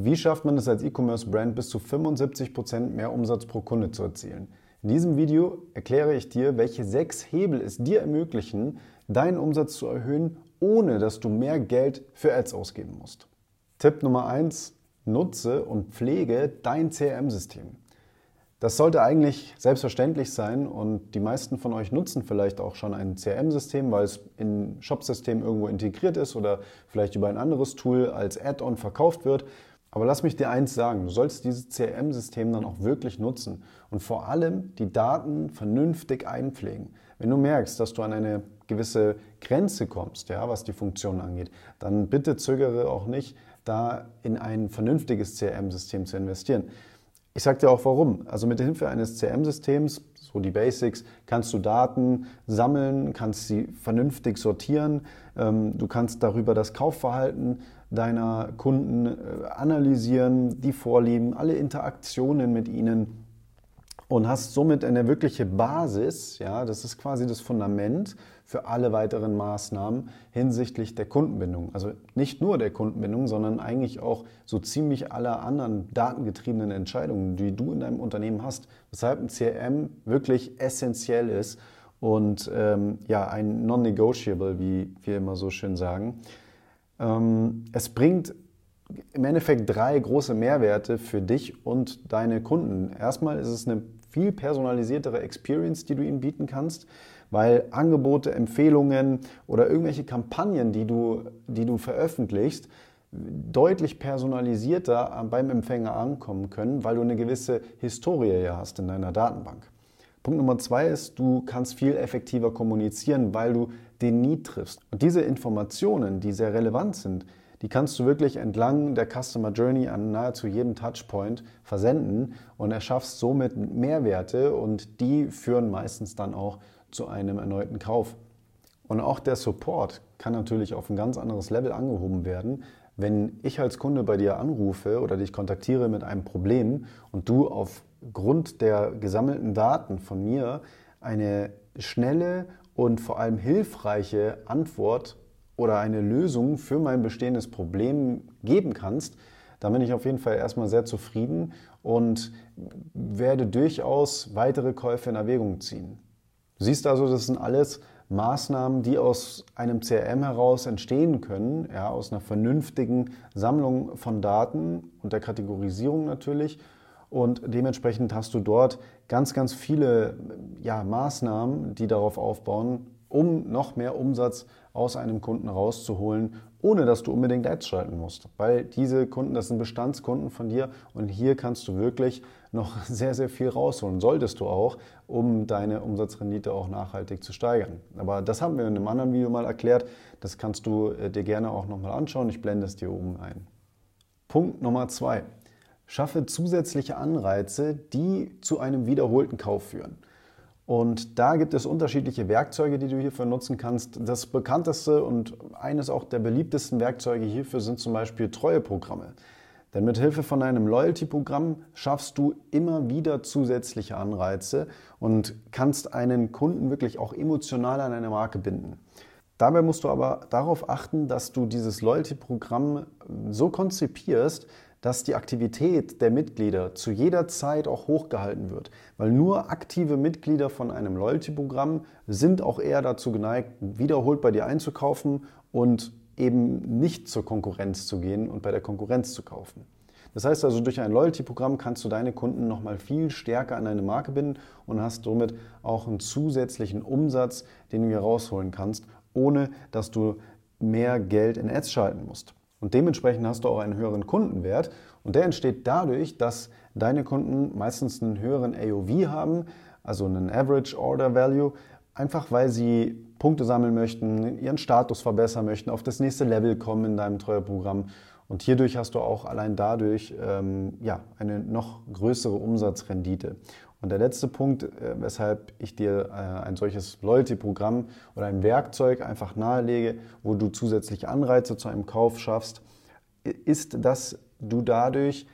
Wie schafft man es als E-Commerce-Brand bis zu 75% mehr Umsatz pro Kunde zu erzielen? In diesem Video erkläre ich dir, welche sechs Hebel es dir ermöglichen, deinen Umsatz zu erhöhen, ohne dass du mehr Geld für Ads ausgeben musst. Tipp Nummer eins: Nutze und pflege dein CRM-System. Das sollte eigentlich selbstverständlich sein und die meisten von euch nutzen vielleicht auch schon ein CRM-System, weil es in Shop-System irgendwo integriert ist oder vielleicht über ein anderes Tool als Add-on verkauft wird. Aber lass mich dir eins sagen, du sollst dieses CRM-System dann auch wirklich nutzen und vor allem die Daten vernünftig einpflegen. Wenn du merkst, dass du an eine gewisse Grenze kommst, ja, was die Funktion angeht, dann bitte zögere auch nicht, da in ein vernünftiges CRM-System zu investieren. Ich sage dir auch warum. Also mit Hilfe eines CM-Systems, so die Basics, kannst du Daten sammeln, kannst sie vernünftig sortieren. Ähm, du kannst darüber das Kaufverhalten deiner Kunden äh, analysieren, die Vorlieben, alle Interaktionen mit ihnen und hast somit eine wirkliche Basis, ja, das ist quasi das Fundament für alle weiteren Maßnahmen hinsichtlich der Kundenbindung. Also nicht nur der Kundenbindung, sondern eigentlich auch so ziemlich aller anderen datengetriebenen Entscheidungen, die du in deinem Unternehmen hast. Weshalb ein CRM wirklich essentiell ist und ähm, ja, ein non-negotiable, wie wir immer so schön sagen. Ähm, es bringt im Endeffekt drei große Mehrwerte für dich und deine Kunden. Erstmal ist es eine viel personalisiertere Experience, die du ihnen bieten kannst, weil Angebote, Empfehlungen oder irgendwelche Kampagnen, die du, die du veröffentlichst, deutlich personalisierter beim Empfänger ankommen können, weil du eine gewisse Historie ja hast in deiner Datenbank. Punkt Nummer zwei ist, du kannst viel effektiver kommunizieren, weil du den Need triffst. Und diese Informationen, die sehr relevant sind, die kannst du wirklich entlang der Customer Journey an nahezu jedem Touchpoint versenden und erschaffst somit Mehrwerte und die führen meistens dann auch zu einem erneuten Kauf. Und auch der Support kann natürlich auf ein ganz anderes Level angehoben werden, wenn ich als Kunde bei dir anrufe oder dich kontaktiere mit einem Problem und du aufgrund der gesammelten Daten von mir eine schnelle und vor allem hilfreiche Antwort oder eine Lösung für mein bestehendes Problem geben kannst, dann bin ich auf jeden Fall erstmal sehr zufrieden und werde durchaus weitere Käufe in Erwägung ziehen. Du siehst also, das sind alles Maßnahmen, die aus einem CRM heraus entstehen können, ja, aus einer vernünftigen Sammlung von Daten und der Kategorisierung natürlich. Und dementsprechend hast du dort ganz, ganz viele ja, Maßnahmen, die darauf aufbauen, um noch mehr Umsatz aus einem Kunden rauszuholen, ohne dass du unbedingt Ads schalten musst. Weil diese Kunden, das sind Bestandskunden von dir und hier kannst du wirklich noch sehr, sehr viel rausholen. Solltest du auch, um deine Umsatzrendite auch nachhaltig zu steigern. Aber das haben wir in einem anderen Video mal erklärt. Das kannst du äh, dir gerne auch nochmal anschauen. Ich blende es dir oben ein. Punkt Nummer zwei. Schaffe zusätzliche Anreize, die zu einem wiederholten Kauf führen. Und da gibt es unterschiedliche Werkzeuge, die du hierfür nutzen kannst. Das bekannteste und eines auch der beliebtesten Werkzeuge hierfür sind zum Beispiel Treueprogramme. Denn mit Hilfe von einem Loyalty-Programm schaffst du immer wieder zusätzliche Anreize und kannst einen Kunden wirklich auch emotional an eine Marke binden. Dabei musst du aber darauf achten, dass du dieses Loyalty-Programm so konzipierst, dass die Aktivität der Mitglieder zu jeder Zeit auch hochgehalten wird. Weil nur aktive Mitglieder von einem Loyalty-Programm sind auch eher dazu geneigt, wiederholt bei dir einzukaufen und eben nicht zur Konkurrenz zu gehen und bei der Konkurrenz zu kaufen. Das heißt also, durch ein Loyalty-Programm kannst du deine Kunden nochmal viel stärker an deine Marke binden und hast somit auch einen zusätzlichen Umsatz, den du hier rausholen kannst, ohne dass du mehr Geld in Ads schalten musst. Und dementsprechend hast du auch einen höheren Kundenwert. Und der entsteht dadurch, dass deine Kunden meistens einen höheren AOV haben, also einen Average Order Value, einfach weil sie Punkte sammeln möchten, ihren Status verbessern möchten, auf das nächste Level kommen in deinem Treueprogramm. Und hierdurch hast du auch allein dadurch ähm, ja, eine noch größere Umsatzrendite. Und der letzte Punkt, äh, weshalb ich dir äh, ein solches Loyalty-Programm oder ein Werkzeug einfach nahelege, wo du zusätzliche Anreize zu einem Kauf schaffst, ist, dass du dadurch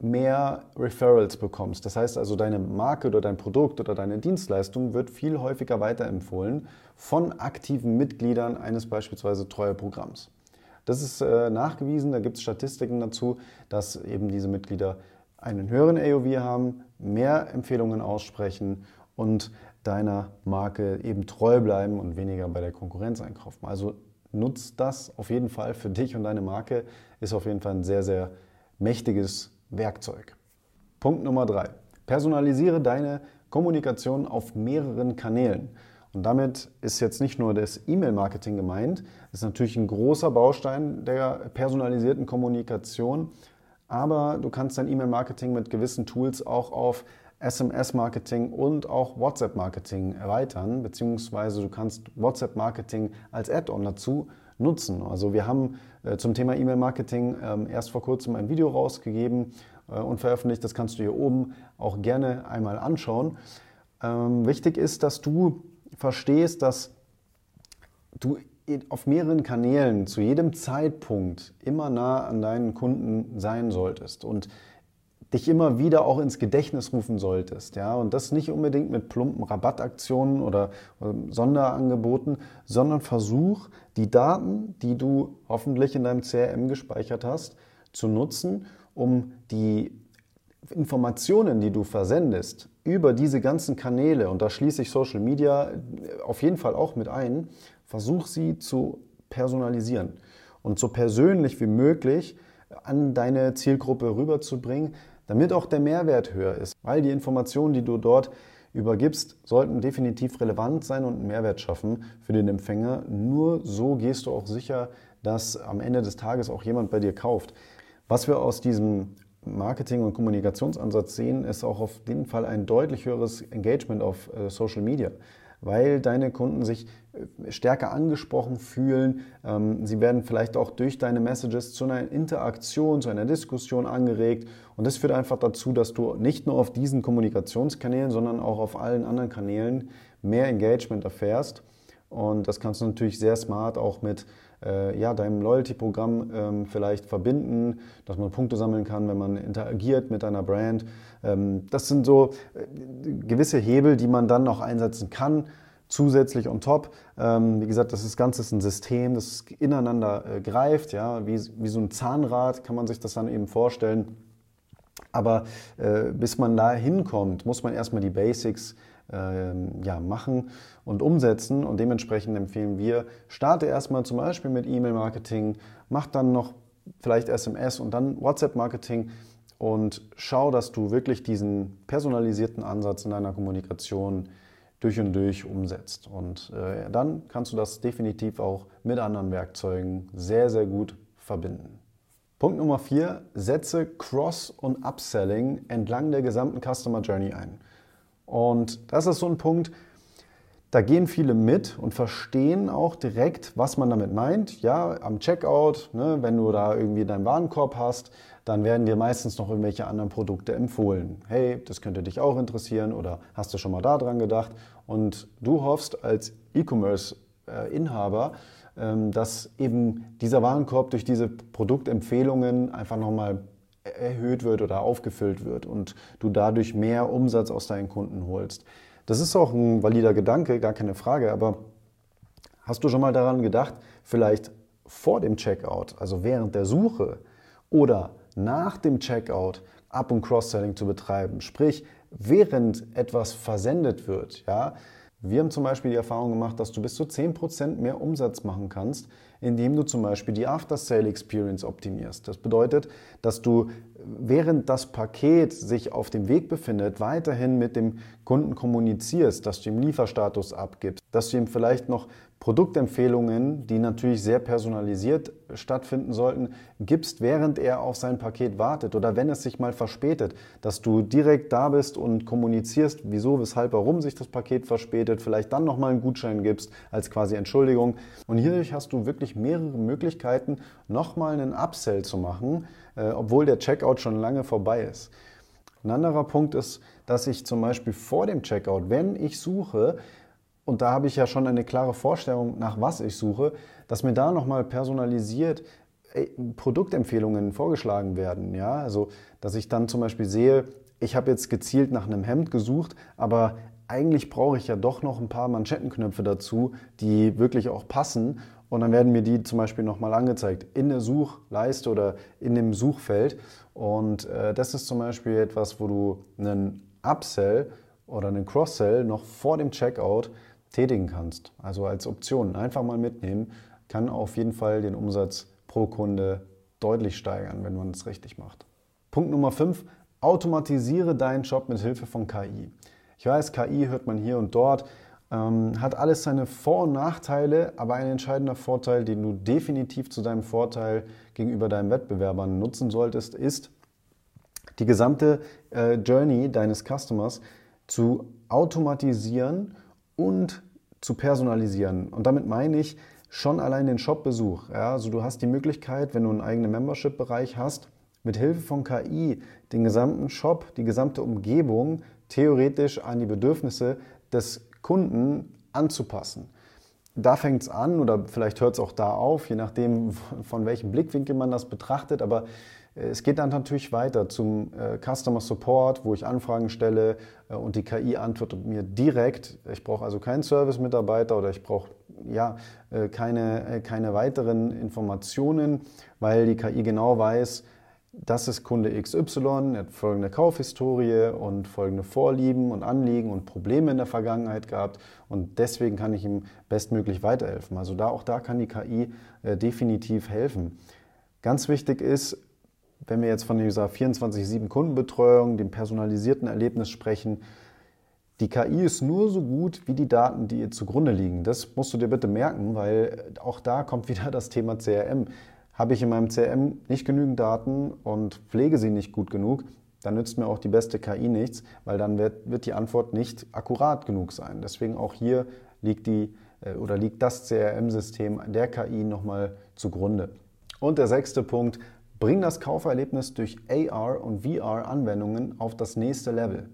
mehr Referrals bekommst. Das heißt also, deine Marke oder dein Produkt oder deine Dienstleistung wird viel häufiger weiterempfohlen von aktiven Mitgliedern eines beispielsweise Treueprogramms. Das ist äh, nachgewiesen, da gibt es Statistiken dazu, dass eben diese Mitglieder einen höheren AOV haben, mehr Empfehlungen aussprechen und deiner Marke eben treu bleiben und weniger bei der Konkurrenz einkaufen. Also nutzt das auf jeden Fall für dich und deine Marke, ist auf jeden Fall ein sehr, sehr mächtiges Werkzeug. Punkt Nummer drei. Personalisiere deine Kommunikation auf mehreren Kanälen. Und damit ist jetzt nicht nur das E-Mail-Marketing gemeint, das ist natürlich ein großer Baustein der personalisierten Kommunikation, aber du kannst dein E-Mail-Marketing mit gewissen Tools auch auf SMS-Marketing und auch WhatsApp-Marketing erweitern, beziehungsweise du kannst WhatsApp-Marketing als Add-on dazu nutzen. Also wir haben äh, zum Thema E-Mail-Marketing ähm, erst vor kurzem ein Video rausgegeben äh, und veröffentlicht. Das kannst du hier oben auch gerne einmal anschauen. Ähm, wichtig ist, dass du verstehst, dass du auf mehreren Kanälen zu jedem Zeitpunkt immer nah an deinen Kunden sein solltest und dich immer wieder auch ins Gedächtnis rufen solltest. Ja? Und das nicht unbedingt mit plumpen Rabattaktionen oder, oder Sonderangeboten, sondern versuch, die Daten, die du hoffentlich in deinem CRM gespeichert hast, zu nutzen, um die Informationen, die du versendest, über diese ganzen Kanäle, und da schließe ich Social Media auf jeden Fall auch mit ein, versuch sie zu personalisieren und so persönlich wie möglich an deine Zielgruppe rüberzubringen, damit auch der Mehrwert höher ist. Weil die Informationen, die du dort übergibst, sollten definitiv relevant sein und einen Mehrwert schaffen für den Empfänger. Nur so gehst du auch sicher, dass am Ende des Tages auch jemand bei dir kauft. Was wir aus diesem Marketing- und Kommunikationsansatz sehen, ist auch auf jeden Fall ein deutlich höheres Engagement auf äh, Social Media, weil deine Kunden sich äh, stärker angesprochen fühlen. Ähm, sie werden vielleicht auch durch deine Messages zu einer Interaktion, zu einer Diskussion angeregt. Und das führt einfach dazu, dass du nicht nur auf diesen Kommunikationskanälen, sondern auch auf allen anderen Kanälen mehr Engagement erfährst. Und das kannst du natürlich sehr smart auch mit äh, ja, deinem Loyalty-Programm ähm, vielleicht verbinden, dass man Punkte sammeln kann, wenn man interagiert mit deiner Brand. Ähm, das sind so äh, gewisse Hebel, die man dann noch einsetzen kann. Zusätzlich on top. Ähm, wie gesagt, das, Ganze ist ein System, das ineinander äh, greift, ja, wie, wie so ein Zahnrad kann man sich das dann eben vorstellen. Aber äh, bis man da hinkommt, muss man erstmal die Basics ähm, ja, machen und umsetzen. Und dementsprechend empfehlen wir, starte erstmal zum Beispiel mit E-Mail-Marketing, mach dann noch vielleicht SMS und dann WhatsApp-Marketing und schau, dass du wirklich diesen personalisierten Ansatz in deiner Kommunikation durch und durch umsetzt. Und äh, dann kannst du das definitiv auch mit anderen Werkzeugen sehr, sehr gut verbinden. Punkt Nummer vier: Setze Cross- und Upselling entlang der gesamten Customer Journey ein. Und das ist so ein Punkt, da gehen viele mit und verstehen auch direkt, was man damit meint. Ja, am Checkout, ne, wenn du da irgendwie deinen Warenkorb hast, dann werden dir meistens noch irgendwelche anderen Produkte empfohlen. Hey, das könnte dich auch interessieren oder hast du schon mal daran gedacht? Und du hoffst als E-Commerce-Inhaber, ähm, dass eben dieser Warenkorb durch diese Produktempfehlungen einfach nochmal erhöht wird oder aufgefüllt wird und du dadurch mehr Umsatz aus deinen Kunden holst. Das ist auch ein valider Gedanke, gar keine Frage, aber hast du schon mal daran gedacht, vielleicht vor dem Checkout, also während der Suche oder nach dem Checkout Up- und Cross-Selling zu betreiben, sprich während etwas versendet wird, ja, wir haben zum Beispiel die Erfahrung gemacht, dass du bis zu 10% mehr Umsatz machen kannst, indem du zum Beispiel die After-Sale-Experience optimierst. Das bedeutet, dass du während das Paket sich auf dem Weg befindet, weiterhin mit dem Kunden kommunizierst, dass du ihm Lieferstatus abgibst, dass du ihm vielleicht noch Produktempfehlungen, die natürlich sehr personalisiert stattfinden sollten, gibst, während er auf sein Paket wartet oder wenn es sich mal verspätet, dass du direkt da bist und kommunizierst, wieso, weshalb, warum sich das Paket verspätet, vielleicht dann nochmal einen Gutschein gibst als quasi Entschuldigung. Und hierdurch hast du wirklich mehrere Möglichkeiten, nochmal einen Upsell zu machen, äh, obwohl der Checkout schon lange vorbei ist. Ein anderer Punkt ist, dass ich zum Beispiel vor dem Checkout, wenn ich suche, und da habe ich ja schon eine klare Vorstellung, nach was ich suche, dass mir da nochmal personalisiert Produktempfehlungen vorgeschlagen werden. Ja? Also, dass ich dann zum Beispiel sehe, ich habe jetzt gezielt nach einem Hemd gesucht, aber eigentlich brauche ich ja doch noch ein paar Manschettenknöpfe dazu, die wirklich auch passen. Und dann werden mir die zum Beispiel nochmal angezeigt in der Suchleiste oder in dem Suchfeld. Und äh, das ist zum Beispiel etwas, wo du einen Upsell oder einen Cross-Sell noch vor dem Checkout tätigen kannst. Also als Option einfach mal mitnehmen, kann auf jeden Fall den Umsatz pro Kunde deutlich steigern, wenn man es richtig macht. Punkt Nummer 5, automatisiere deinen Job mit Hilfe von KI. Ich weiß, KI hört man hier und dort, ähm, hat alles seine Vor- und Nachteile, aber ein entscheidender Vorteil, den du definitiv zu deinem Vorteil gegenüber deinen Wettbewerbern nutzen solltest, ist, die gesamte äh, Journey deines Customers zu automatisieren und zu personalisieren. Und damit meine ich schon allein den Shop-Besuch. Ja? Also du hast die Möglichkeit, wenn du einen eigenen Membership-Bereich hast, mit Hilfe von KI den gesamten Shop, die gesamte Umgebung theoretisch an die Bedürfnisse des Kunden anzupassen. Da fängt es an oder vielleicht hört es auch da auf, je nachdem, von welchem Blickwinkel man das betrachtet. Aber äh, es geht dann natürlich weiter zum äh, Customer Support, wo ich Anfragen stelle äh, und die KI antwortet mir direkt. Ich brauche also keinen Service-Mitarbeiter oder ich brauche ja, keine, keine weiteren Informationen, weil die KI genau weiß, das ist Kunde XY, er hat folgende Kaufhistorie und folgende Vorlieben und Anliegen und Probleme in der Vergangenheit gehabt und deswegen kann ich ihm bestmöglich weiterhelfen. Also da auch da kann die KI äh, definitiv helfen. Ganz wichtig ist, wenn wir jetzt von dieser 24-7 Kundenbetreuung, dem personalisierten Erlebnis sprechen, die KI ist nur so gut wie die Daten, die ihr zugrunde liegen. Das musst du dir bitte merken, weil auch da kommt wieder das Thema CRM. Habe ich in meinem CRM nicht genügend Daten und pflege sie nicht gut genug, dann nützt mir auch die beste KI nichts, weil dann wird, wird die Antwort nicht akkurat genug sein. Deswegen auch hier liegt, die, äh, oder liegt das CRM-System der KI nochmal zugrunde. Und der sechste Punkt, bring das Kauferlebnis durch AR und VR-Anwendungen auf das nächste Level.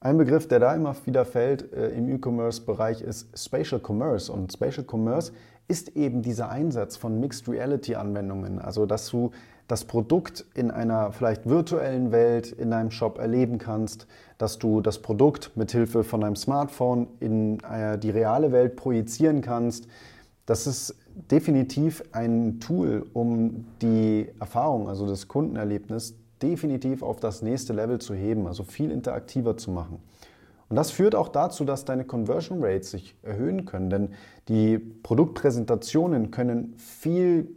Ein Begriff, der da immer wieder fällt äh, im E-Commerce-Bereich, ist Spatial Commerce. Und Spatial Commerce ist eben dieser Einsatz von Mixed Reality Anwendungen, also dass du das Produkt in einer vielleicht virtuellen Welt in deinem Shop erleben kannst, dass du das Produkt mit Hilfe von deinem Smartphone in äh, die reale Welt projizieren kannst. Das ist definitiv ein Tool, um die Erfahrung, also das Kundenerlebnis, definitiv auf das nächste Level zu heben, also viel interaktiver zu machen. Und das führt auch dazu, dass deine Conversion Rates sich erhöhen können, denn die Produktpräsentationen können viel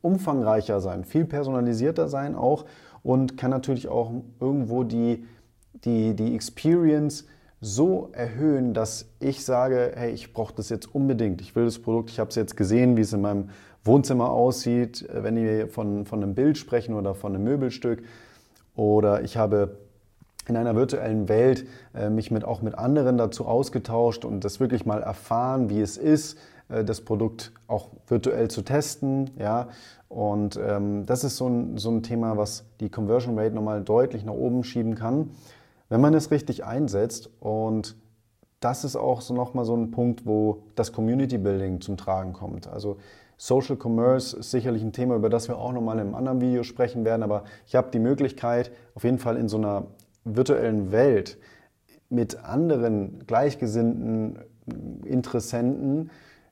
umfangreicher sein, viel personalisierter sein auch und kann natürlich auch irgendwo die, die, die Experience so erhöhen, dass ich sage, hey, ich brauche das jetzt unbedingt. Ich will das Produkt, ich habe es jetzt gesehen, wie es in meinem Wohnzimmer aussieht, wenn wir von, von einem Bild sprechen oder von einem Möbelstück. Oder ich habe in einer virtuellen Welt äh, mich mit, auch mit anderen dazu ausgetauscht und das wirklich mal erfahren, wie es ist, äh, das Produkt auch virtuell zu testen. Ja? Und ähm, das ist so ein, so ein Thema, was die Conversion Rate nochmal deutlich nach oben schieben kann, wenn man es richtig einsetzt. Und das ist auch so nochmal so ein Punkt, wo das Community Building zum Tragen kommt. Also Social Commerce ist sicherlich ein Thema, über das wir auch nochmal in einem anderen Video sprechen werden, aber ich habe die Möglichkeit, auf jeden Fall in so einer virtuellen Welt mit anderen gleichgesinnten Interessenten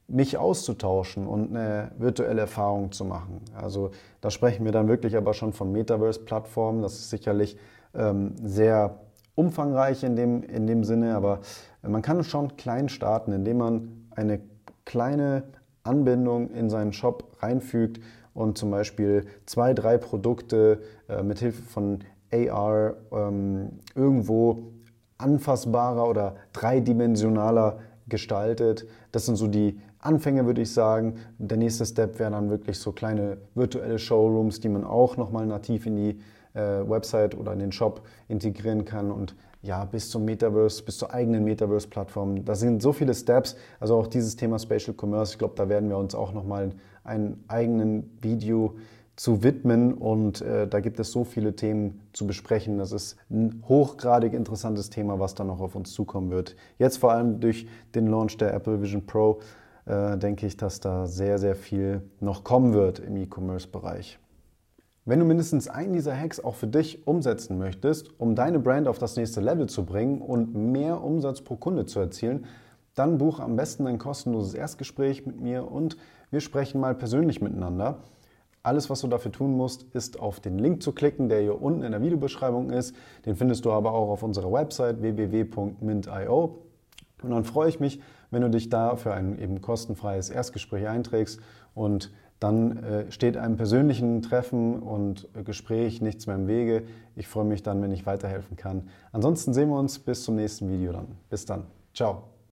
mich auszutauschen und eine virtuelle Erfahrung zu machen. Also da sprechen wir dann wirklich aber schon von Metaverse-Plattformen. Das ist sicherlich ähm, sehr umfangreich in dem, in dem Sinne, aber man kann schon klein starten, indem man eine kleine Anbindung in seinen Shop reinfügt und zum Beispiel zwei, drei Produkte äh, mit von AR ähm, irgendwo anfassbarer oder dreidimensionaler gestaltet. Das sind so die Anfänge, würde ich sagen. Der nächste Step wäre dann wirklich so kleine virtuelle Showrooms, die man auch nochmal nativ in die äh, Website oder in den Shop integrieren kann und ja, bis zum Metaverse, bis zur eigenen Metaverse-Plattform. Da sind so viele Steps. Also auch dieses Thema Spatial Commerce, ich glaube, da werden wir uns auch nochmal einen eigenen Video zu widmen und äh, da gibt es so viele Themen zu besprechen. Das ist ein hochgradig interessantes Thema, was da noch auf uns zukommen wird. Jetzt vor allem durch den Launch der Apple Vision Pro äh, denke ich, dass da sehr, sehr viel noch kommen wird im E-Commerce-Bereich. Wenn du mindestens einen dieser Hacks auch für dich umsetzen möchtest, um deine Brand auf das nächste Level zu bringen und mehr Umsatz pro Kunde zu erzielen, dann buche am besten ein kostenloses Erstgespräch mit mir und Wir sprechen mal persönlich miteinander. Alles, was du dafür tun musst, ist auf den Link zu klicken, der hier unten in der Videobeschreibung ist. Den findest du aber auch auf unserer Website www.mint.io. Und dann freue ich mich, wenn du dich da für ein eben kostenfreies Erstgespräch einträgst und dann äh, steht einem persönlichen Treffen und Gespräch nichts mehr im Wege. Ich freue mich dann, wenn ich weiterhelfen kann. Ansonsten sehen wir uns bis zum nächsten Video dann. Bis dann. Ciao.